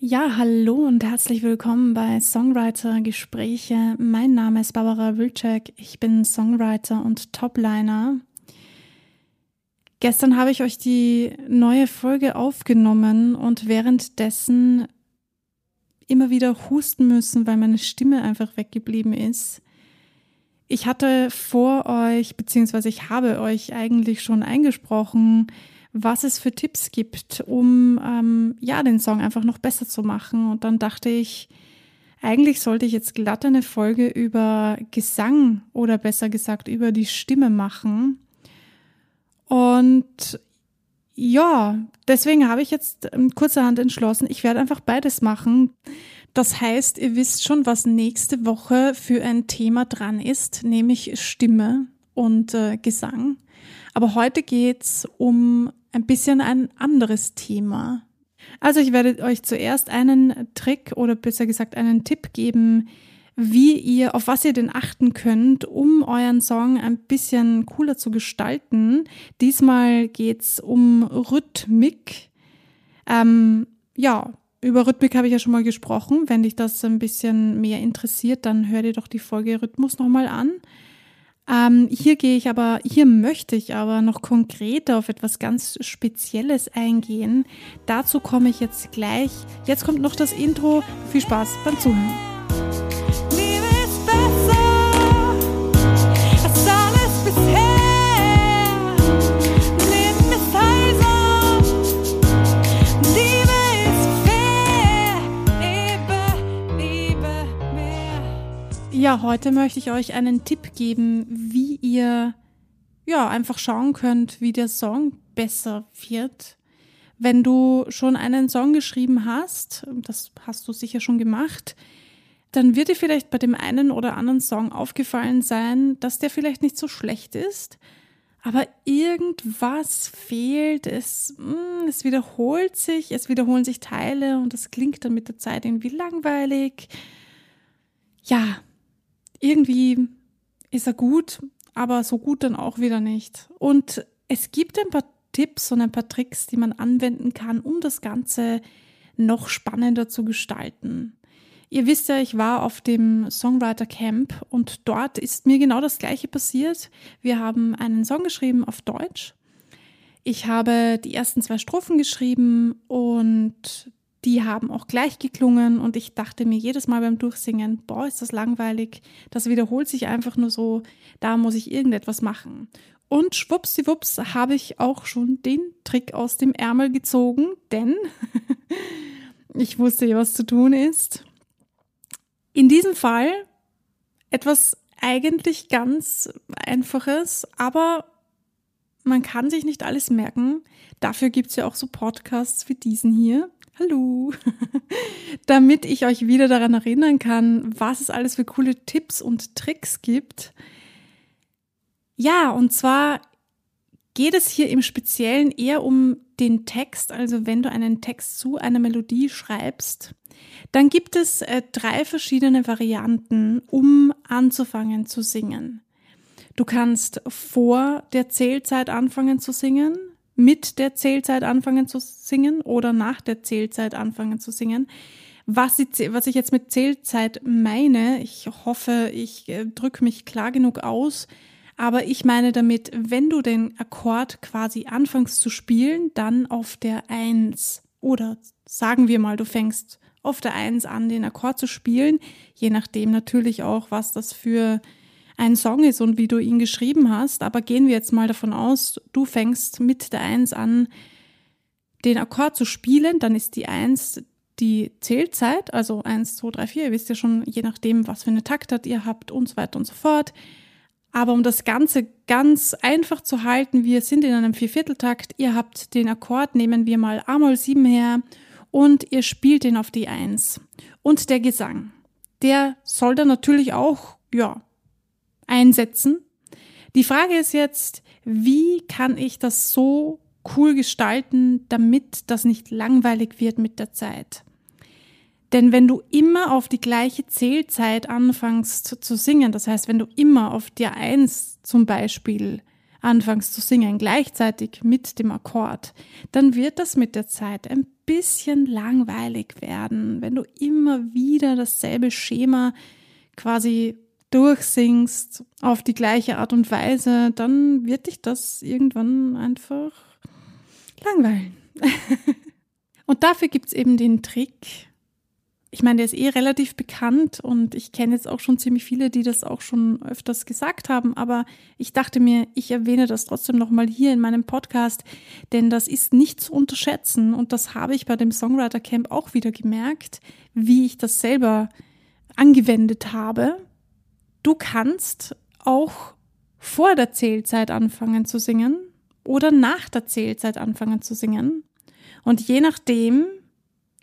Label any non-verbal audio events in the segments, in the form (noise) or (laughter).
Ja, hallo und herzlich willkommen bei Songwriter Gespräche. Mein Name ist Barbara Wilczek. Ich bin Songwriter und Topliner. Gestern habe ich euch die neue Folge aufgenommen und währenddessen immer wieder husten müssen, weil meine Stimme einfach weggeblieben ist. Ich hatte vor euch, beziehungsweise ich habe euch eigentlich schon eingesprochen, was es für Tipps gibt, um ähm, ja den Song einfach noch besser zu machen. Und dann dachte ich, eigentlich sollte ich jetzt glatt eine Folge über Gesang oder besser gesagt über die Stimme machen. Und ja, deswegen habe ich jetzt kurzerhand entschlossen, ich werde einfach beides machen. Das heißt, ihr wisst schon, was nächste Woche für ein Thema dran ist, nämlich Stimme und äh, Gesang. Aber heute geht's um ein bisschen ein anderes Thema. Also ich werde euch zuerst einen Trick oder besser gesagt einen Tipp geben, wie ihr, auf was ihr denn achten könnt, um euren Song ein bisschen cooler zu gestalten. Diesmal geht's um Rhythmik. Ähm, ja, über Rhythmik habe ich ja schon mal gesprochen. Wenn dich das ein bisschen mehr interessiert, dann hör dir doch die Folge Rhythmus nochmal an. Ähm, hier gehe ich aber, hier möchte ich aber noch konkreter auf etwas ganz Spezielles eingehen. Dazu komme ich jetzt gleich. Jetzt kommt noch das Intro. Viel Spaß beim Zuhören. Heute möchte ich euch einen Tipp geben, wie ihr ja einfach schauen könnt, wie der Song besser wird. Wenn du schon einen Song geschrieben hast, das hast du sicher schon gemacht, dann wird dir vielleicht bei dem einen oder anderen Song aufgefallen sein, dass der vielleicht nicht so schlecht ist, aber irgendwas fehlt, es, mm, es wiederholt sich, es wiederholen sich Teile und das klingt dann mit der Zeit irgendwie langweilig. Ja, irgendwie ist er gut, aber so gut dann auch wieder nicht. Und es gibt ein paar Tipps und ein paar Tricks, die man anwenden kann, um das Ganze noch spannender zu gestalten. Ihr wisst ja, ich war auf dem Songwriter Camp und dort ist mir genau das Gleiche passiert. Wir haben einen Song geschrieben auf Deutsch. Ich habe die ersten zwei Strophen geschrieben und die haben auch gleich geklungen und ich dachte mir jedes Mal beim Durchsingen, boah, ist das langweilig, das wiederholt sich einfach nur so, da muss ich irgendetwas machen. Und schwuppsiwupps habe ich auch schon den Trick aus dem Ärmel gezogen, denn (laughs) ich wusste ja, was zu tun ist. In diesem Fall etwas eigentlich ganz Einfaches, aber man kann sich nicht alles merken. Dafür gibt es ja auch so Podcasts wie diesen hier. Hallo. (laughs) Damit ich euch wieder daran erinnern kann, was es alles für coole Tipps und Tricks gibt. Ja, und zwar geht es hier im Speziellen eher um den Text. Also wenn du einen Text zu einer Melodie schreibst, dann gibt es äh, drei verschiedene Varianten, um anzufangen zu singen. Du kannst vor der Zählzeit anfangen zu singen mit der Zählzeit anfangen zu singen oder nach der Zählzeit anfangen zu singen. Was ich, was ich jetzt mit Zählzeit meine, ich hoffe, ich äh, drücke mich klar genug aus, aber ich meine damit, wenn du den Akkord quasi anfängst zu spielen, dann auf der Eins oder sagen wir mal, du fängst auf der Eins an, den Akkord zu spielen, je nachdem natürlich auch, was das für ein Song ist und wie du ihn geschrieben hast. Aber gehen wir jetzt mal davon aus, du fängst mit der Eins an, den Akkord zu spielen, dann ist die Eins die Zählzeit, also eins, zwei, drei, vier. ihr wisst ja schon, je nachdem, was für eine Taktart ihr habt und so weiter und so fort. Aber um das Ganze ganz einfach zu halten, wir sind in einem Viervierteltakt, ihr habt den Akkord, nehmen wir mal A-Moll 7 her und ihr spielt den auf die Eins. Und der Gesang, der soll dann natürlich auch, ja, einsetzen. Die Frage ist jetzt, wie kann ich das so cool gestalten, damit das nicht langweilig wird mit der Zeit? Denn wenn du immer auf die gleiche Zählzeit anfängst zu singen, das heißt, wenn du immer auf der Eins zum Beispiel anfängst zu singen, gleichzeitig mit dem Akkord, dann wird das mit der Zeit ein bisschen langweilig werden, wenn du immer wieder dasselbe Schema quasi durchsingst auf die gleiche Art und Weise, dann wird dich das irgendwann einfach langweilen. (laughs) und dafür gibt es eben den Trick, ich meine, der ist eh relativ bekannt und ich kenne jetzt auch schon ziemlich viele, die das auch schon öfters gesagt haben, aber ich dachte mir, ich erwähne das trotzdem nochmal hier in meinem Podcast, denn das ist nicht zu unterschätzen und das habe ich bei dem Songwriter Camp auch wieder gemerkt, wie ich das selber angewendet habe. Du kannst auch vor der Zählzeit anfangen zu singen oder nach der Zählzeit anfangen zu singen. Und je nachdem,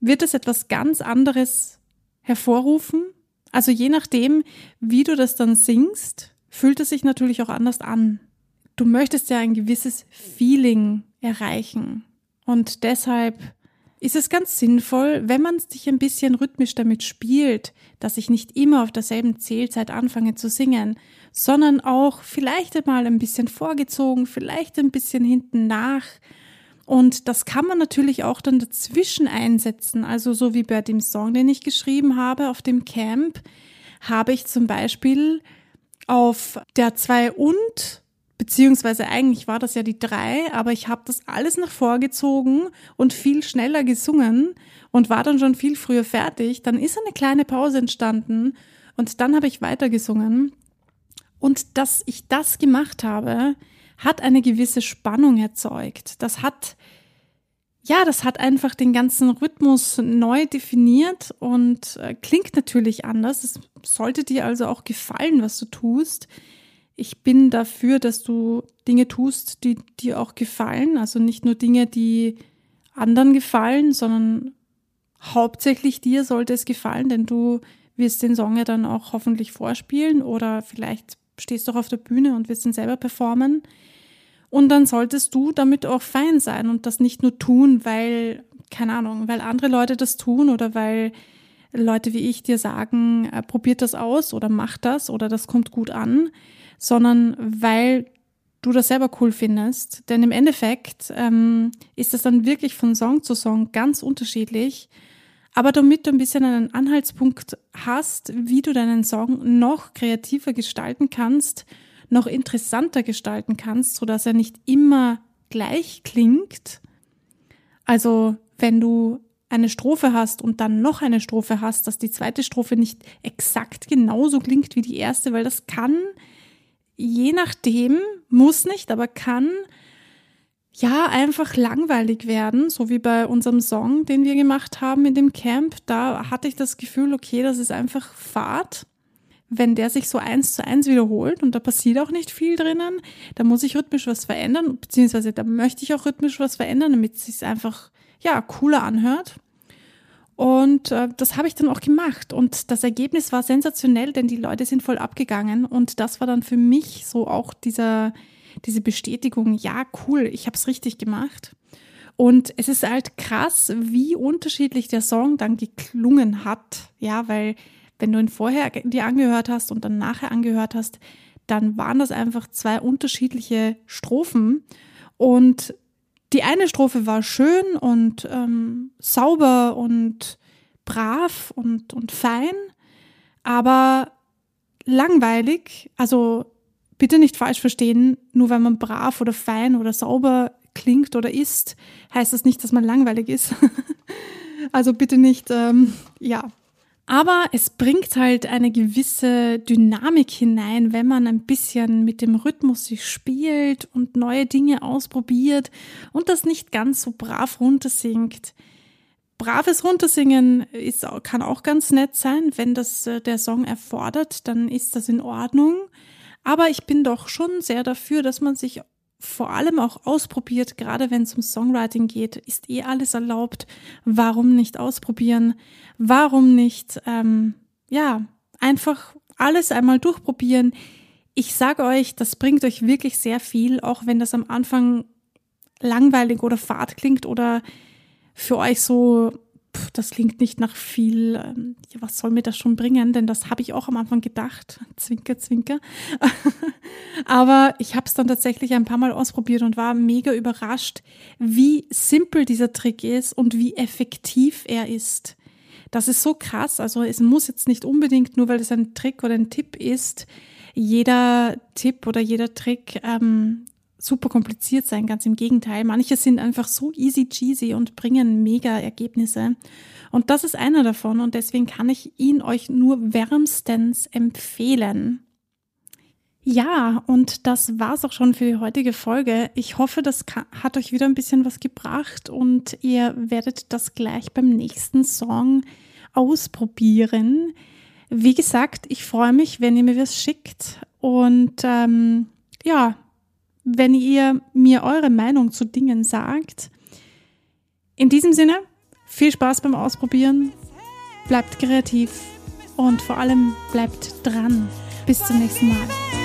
wird es etwas ganz anderes hervorrufen. Also je nachdem, wie du das dann singst, fühlt es sich natürlich auch anders an. Du möchtest ja ein gewisses Feeling erreichen. Und deshalb ist es ganz sinnvoll, wenn man sich ein bisschen rhythmisch damit spielt, dass ich nicht immer auf derselben Zählzeit anfange zu singen, sondern auch vielleicht einmal ein bisschen vorgezogen, vielleicht ein bisschen hinten nach, und das kann man natürlich auch dann dazwischen einsetzen. Also so wie bei dem Song, den ich geschrieben habe auf dem Camp, habe ich zum Beispiel auf der 2 und, beziehungsweise eigentlich war das ja die 3, aber ich habe das alles nach vorgezogen und viel schneller gesungen und war dann schon viel früher fertig. Dann ist eine kleine Pause entstanden und dann habe ich weitergesungen. Und dass ich das gemacht habe, hat eine gewisse Spannung erzeugt. Das hat, ja, das hat einfach den ganzen Rhythmus neu definiert und äh, klingt natürlich anders. Es sollte dir also auch gefallen, was du tust. Ich bin dafür, dass du Dinge tust, die dir auch gefallen. Also nicht nur Dinge, die anderen gefallen, sondern hauptsächlich dir sollte es gefallen, denn du wirst den Song ja dann auch hoffentlich vorspielen oder vielleicht stehst du auch auf der Bühne und wirst ihn selber performen. Und dann solltest du damit auch fein sein und das nicht nur tun, weil, keine Ahnung, weil andere Leute das tun oder weil Leute wie ich dir sagen, äh, probiert das aus oder mach das oder das kommt gut an, sondern weil du das selber cool findest. Denn im Endeffekt ähm, ist das dann wirklich von Song zu Song ganz unterschiedlich. Aber damit du ein bisschen einen Anhaltspunkt hast, wie du deinen Song noch kreativer gestalten kannst noch interessanter gestalten kannst, so dass er nicht immer gleich klingt. Also, wenn du eine Strophe hast und dann noch eine Strophe hast, dass die zweite Strophe nicht exakt genauso klingt wie die erste, weil das kann, je nachdem, muss nicht, aber kann ja einfach langweilig werden, so wie bei unserem Song, den wir gemacht haben in dem Camp. Da hatte ich das Gefühl, okay, das ist einfach Fahrt wenn der sich so eins zu eins wiederholt und da passiert auch nicht viel drinnen, da muss ich rhythmisch was verändern, beziehungsweise da möchte ich auch rhythmisch was verändern, damit es sich einfach, ja, cooler anhört. Und äh, das habe ich dann auch gemacht. Und das Ergebnis war sensationell, denn die Leute sind voll abgegangen. Und das war dann für mich so auch dieser, diese Bestätigung, ja, cool, ich habe es richtig gemacht. Und es ist halt krass, wie unterschiedlich der Song dann geklungen hat. Ja, weil wenn du ihn vorher dir angehört hast und dann nachher angehört hast, dann waren das einfach zwei unterschiedliche Strophen. Und die eine Strophe war schön und ähm, sauber und brav und, und fein, aber langweilig. Also bitte nicht falsch verstehen, nur weil man brav oder fein oder sauber klingt oder ist, heißt das nicht, dass man langweilig ist. (laughs) also bitte nicht, ähm, ja, aber es bringt halt eine gewisse Dynamik hinein, wenn man ein bisschen mit dem Rhythmus sich spielt und neue Dinge ausprobiert und das nicht ganz so brav runtersingt. Braves Runtersingen ist, kann auch ganz nett sein, wenn das äh, der Song erfordert, dann ist das in Ordnung. Aber ich bin doch schon sehr dafür, dass man sich vor allem auch ausprobiert, gerade wenn es um Songwriting geht, ist eh alles erlaubt. Warum nicht ausprobieren? Warum nicht, ähm, ja, einfach alles einmal durchprobieren? Ich sage euch, das bringt euch wirklich sehr viel, auch wenn das am Anfang langweilig oder fad klingt oder für euch so das klingt nicht nach viel, ähm, ja, was soll mir das schon bringen? Denn das habe ich auch am Anfang gedacht. Zwinker, zwinker. (laughs) Aber ich habe es dann tatsächlich ein paar Mal ausprobiert und war mega überrascht, wie simpel dieser Trick ist und wie effektiv er ist. Das ist so krass. Also es muss jetzt nicht unbedingt, nur weil es ein Trick oder ein Tipp ist, jeder Tipp oder jeder Trick ähm, super kompliziert sein. Ganz im Gegenteil. Manche sind einfach so easy cheesy und bringen mega Ergebnisse. Und das ist einer davon und deswegen kann ich ihn euch nur wärmstens empfehlen. Ja, und das war's auch schon für die heutige Folge. Ich hoffe, das hat euch wieder ein bisschen was gebracht und ihr werdet das gleich beim nächsten Song ausprobieren. Wie gesagt, ich freue mich, wenn ihr mir was schickt und ähm, ja, wenn ihr mir eure Meinung zu Dingen sagt. In diesem Sinne, viel Spaß beim Ausprobieren, bleibt kreativ und vor allem bleibt dran. Bis zum nächsten Mal.